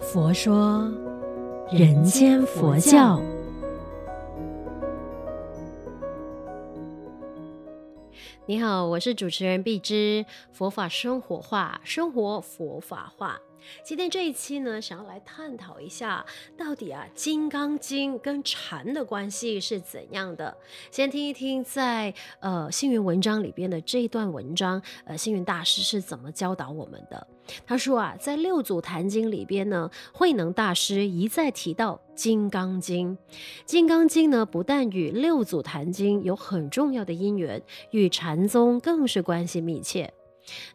佛说人间佛教。你好，我是主持人碧芝，佛法生活化，生活佛法化。今天这一期呢，想要来探讨一下，到底啊，《金刚经》跟禅的关系是怎样的？先听一听在呃星云文章里边的这一段文章，呃，星云大师是怎么教导我们的？他说啊，在《六祖坛经》里边呢，慧能大师一再提到《金刚经》。《金刚经》呢，不但与《六祖坛经》有很重要的因缘，与禅宗更是关系密切。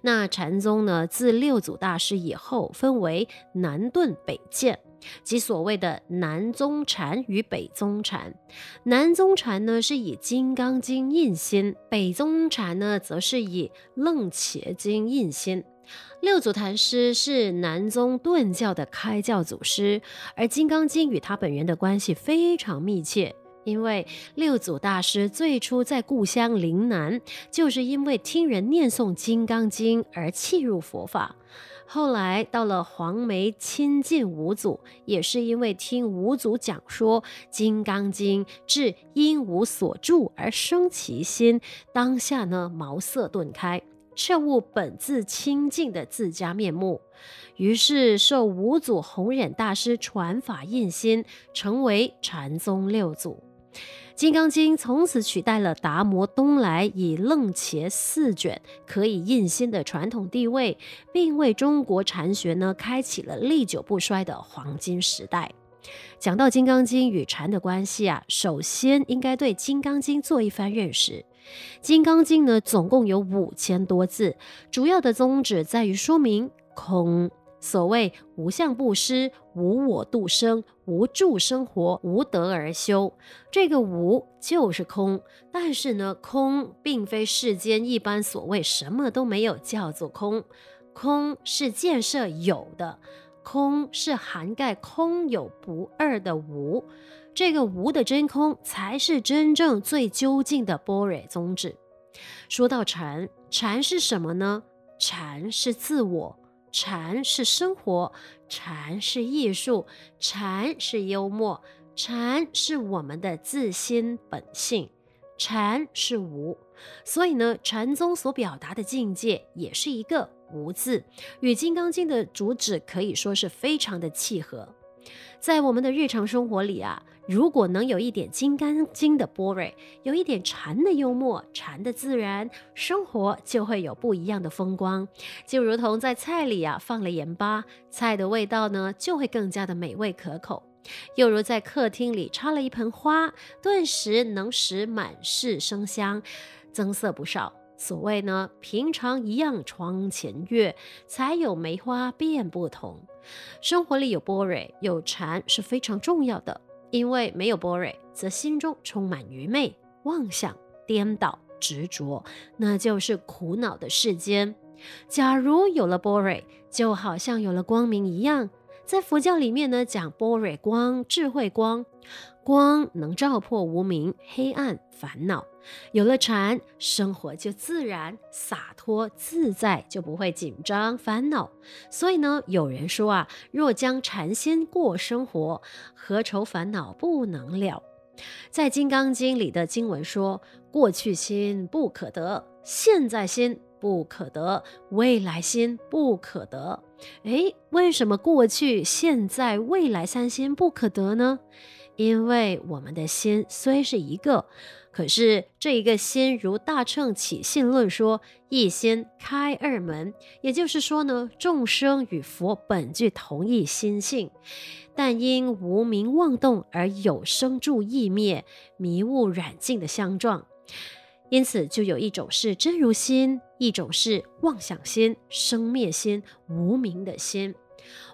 那禅宗呢，自六祖大师以后，分为南顿北渐，即所谓的南宗禅与北宗禅。南宗禅呢，是以《金刚经》印心；北宗禅呢，则是以《楞伽经》印心。六祖坛师是南宗顿教的开教祖师，而《金刚经》与他本人的关系非常密切。因为六祖大师最初在故乡临南，就是因为听人念诵《金刚经》而契入佛法。后来到了黄梅亲近五祖，也是因为听五祖讲说《金刚经》，至因无所住而生其心，当下呢茅塞顿开，彻悟本自清净的自家面目。于是受五祖弘忍大师传法印心，成为禅宗六祖。《金刚经》从此取代了达摩东来以楞伽四卷可以印心的传统地位，并为中国禅学呢开启了历久不衰的黄金时代。讲到《金刚经》与禅的关系啊，首先应该对《金刚经》做一番认识。《金刚经》呢总共有五千多字，主要的宗旨在于说明空。所谓无相布施、无我度生、无住生活、无得而修，这个无就是空。但是呢，空并非世间一般所谓什么都没有叫做空，空是建设有的，空是涵盖空有不二的无。这个无的真空才是真正最究竟的般若宗旨。说到禅，禅是什么呢？禅是自我。禅是生活，禅是艺术，禅是幽默，禅是我们的自心本性，禅是无。所以呢，禅宗所表达的境界也是一个无字，与《金刚经》的主旨可以说是非常的契合。在我们的日常生活里啊，如果能有一点《金刚经》的波若，有一点禅的幽默、禅的自然，生活就会有不一样的风光。就如同在菜里啊放了盐巴，菜的味道呢就会更加的美味可口；又如在客厅里插了一盆花，顿时能使满室生香，增色不少。所谓呢，平常一样窗前月，才有梅花变不同。生活里有波若，有禅是非常重要的，因为没有般若，则心中充满愚昧、妄想、颠倒、执着，那就是苦恼的世间。假如有了般若，就好像有了光明一样。在佛教里面呢，讲般若光、智慧光，光能照破无明、黑暗、烦恼。有了禅，生活就自然洒脱自在，就不会紧张烦恼。所以呢，有人说啊，若将禅心过生活，何愁烦恼不能了？在《金刚经》里的经文说，过去心不可得，现在心不可得，未来心不可得。诶，为什么过去、现在、未来三心不可得呢？因为我们的心虽是一个。可是这一个心，如大乘起信论说，一心开二门，也就是说呢，众生与佛本具同一心性，但因无明妄动而有生住异灭、迷雾染净的相状，因此就有一种是真如心，一种是妄想心、生灭心、无明的心。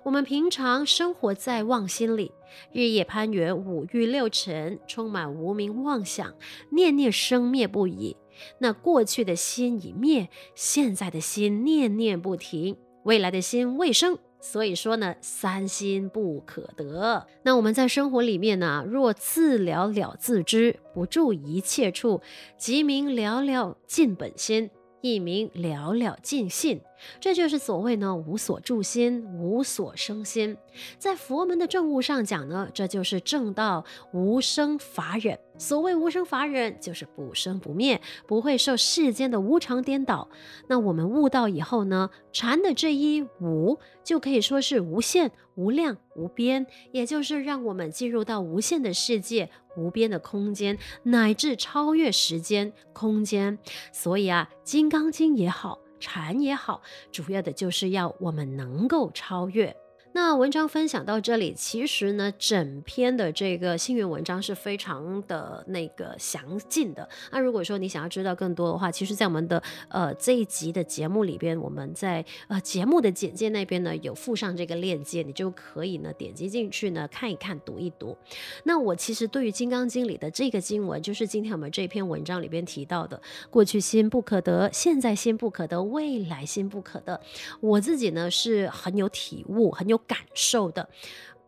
我们平常生活在妄心里，日夜攀缘五欲六尘，充满无明妄想，念念生灭不已。那过去的心已灭，现在的心念念不停，未来的心未生。所以说呢，三心不可得。那我们在生活里面呢，若自了了自知，不住一切处，即名了了尽本心，亦名了了尽性。这就是所谓呢无所住心，无所生心。在佛门的正悟上讲呢，这就是正道无生法忍。所谓无生法忍，就是不生不灭，不会受世间的无常颠倒。那我们悟道以后呢，禅的这一无就可以说是无限、无量、无边，也就是让我们进入到无限的世界、无边的空间，乃至超越时间、空间。所以啊，《金刚经》也好。禅也好，主要的就是要我们能够超越。那文章分享到这里，其实呢，整篇的这个幸运文章是非常的那个详尽的。那如果说你想要知道更多的话，其实，在我们的呃这一集的节目里边，我们在呃节目的简介那边呢有附上这个链接，你就可以呢点击进去呢看一看、读一读。那我其实对于《金刚经》里的这个经文，就是今天我们这篇文章里边提到的“过去心不可得，现在心不可得，未来心不可得”，我自己呢是很有体悟，很有。感受的。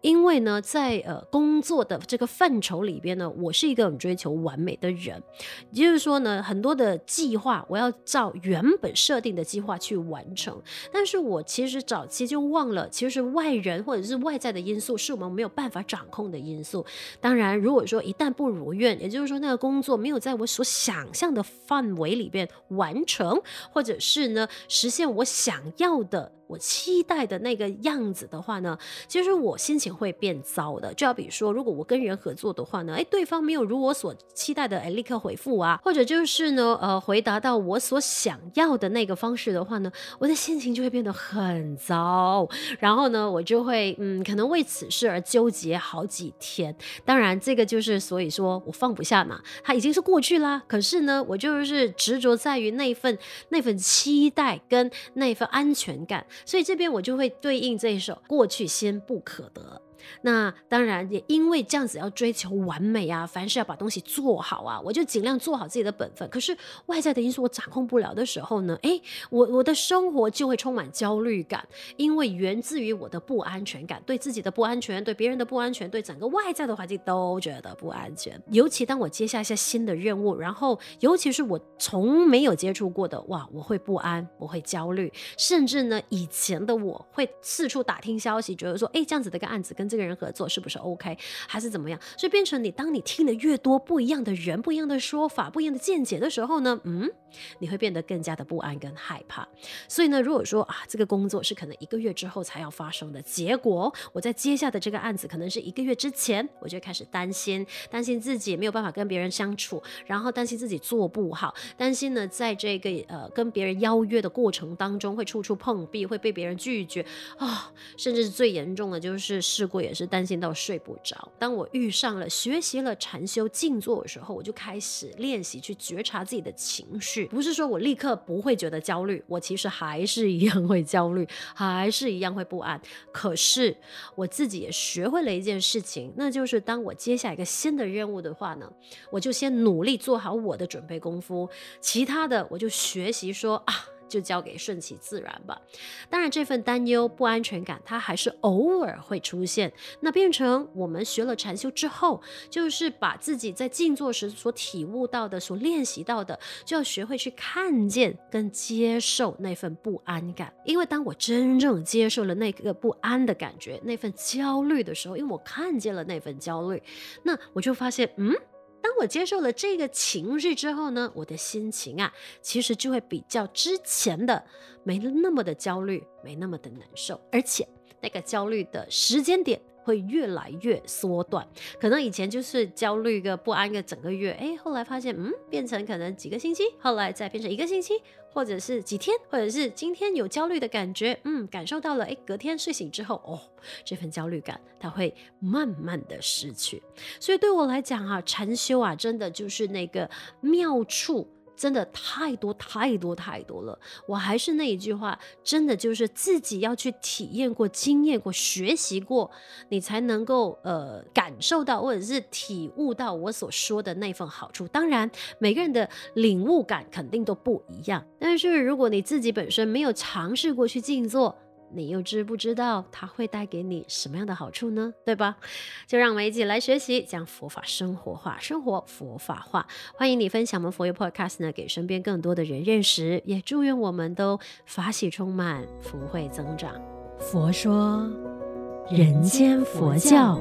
因为呢，在呃工作的这个范畴里边呢，我是一个很追求完美的人，也就是说呢，很多的计划我要照原本设定的计划去完成。但是我其实早期就忘了，其实外人或者是外在的因素是我们没有办法掌控的因素。当然，如果说一旦不如愿，也就是说那个工作没有在我所想象的范围里边完成，或者是呢实现我想要的、我期待的那个样子的话呢，其实我心情。会变糟的，就要比如说，如果我跟人合作的话呢，哎，对方没有如我所期待的，哎，立刻回复啊，或者就是呢，呃，回答到我所想要的那个方式的话呢，我的心情就会变得很糟，然后呢，我就会嗯，可能为此事而纠结好几天。当然，这个就是所以说我放不下嘛，它已经是过去啦。可是呢，我就是执着在于那份那份期待跟那份安全感，所以这边我就会对应这一首《过去先不可得》。那当然也因为这样子要追求完美啊，凡事要把东西做好啊，我就尽量做好自己的本分。可是外在的因素我掌控不了的时候呢，诶，我我的生活就会充满焦虑感，因为源自于我的不安全感，对自己的不安全，对别人的不安全，对整个外在的环境都觉得不安全。尤其当我接下一些新的任务，然后尤其是我从没有接触过的，哇，我会不安，我会焦虑，甚至呢，以前的我会四处打听消息，觉得说，诶，这样子的一个案子跟这个人合作是不是 OK，还是怎么样？所以变成你，当你听的越多不一样的人、不一样的说法、不一样的见解的时候呢，嗯，你会变得更加的不安跟害怕。所以呢，如果说啊，这个工作是可能一个月之后才要发生的，结果我在接下的这个案子可能是一个月之前，我就开始担心，担心自己没有办法跟别人相处，然后担心自己做不好，担心呢，在这个呃跟别人邀约的过程当中会处处碰壁，会被别人拒绝啊、哦，甚至是最严重的就是试过也是担心到睡不着。当我遇上了学习了禅修静坐的时候，我就开始练习去觉察自己的情绪。不是说我立刻不会觉得焦虑，我其实还是一样会焦虑，还是一样会不安。可是我自己也学会了一件事情，那就是当我接下一个新的任务的话呢，我就先努力做好我的准备功夫，其他的我就学习说啊。就交给顺其自然吧。当然，这份担忧、不安全感，它还是偶尔会出现。那变成我们学了禅修之后，就是把自己在静坐时所体悟到的、所练习到的，就要学会去看见跟接受那份不安感。因为当我真正接受了那个不安的感觉、那份焦虑的时候，因为我看见了那份焦虑，那我就发现，嗯。当我接受了这个情绪之后呢，我的心情啊，其实就会比较之前的没那么的焦虑，没那么的难受，而且那个焦虑的时间点会越来越缩短。可能以前就是焦虑个不安个整个月，哎，后来发现，嗯，变成可能几个星期，后来再变成一个星期。或者是几天，或者是今天有焦虑的感觉，嗯，感受到了，诶，隔天睡醒之后，哦，这份焦虑感它会慢慢的失去。所以对我来讲啊，禅修啊，真的就是那个妙处。真的太多太多太多了，我还是那一句话，真的就是自己要去体验过、经验过、学习过，你才能够呃感受到或者是体悟到我所说的那份好处。当然，每个人的领悟感肯定都不一样，但是如果你自己本身没有尝试过去静坐，你又知不知道它会带给你什么样的好处呢？对吧？就让我们一起来学习，将佛法生活化，生活佛法化。欢迎你分享我们佛友 Podcast 呢，给身边更多的人认识，也祝愿我们都法喜充满，福慧增长。佛说人间佛教。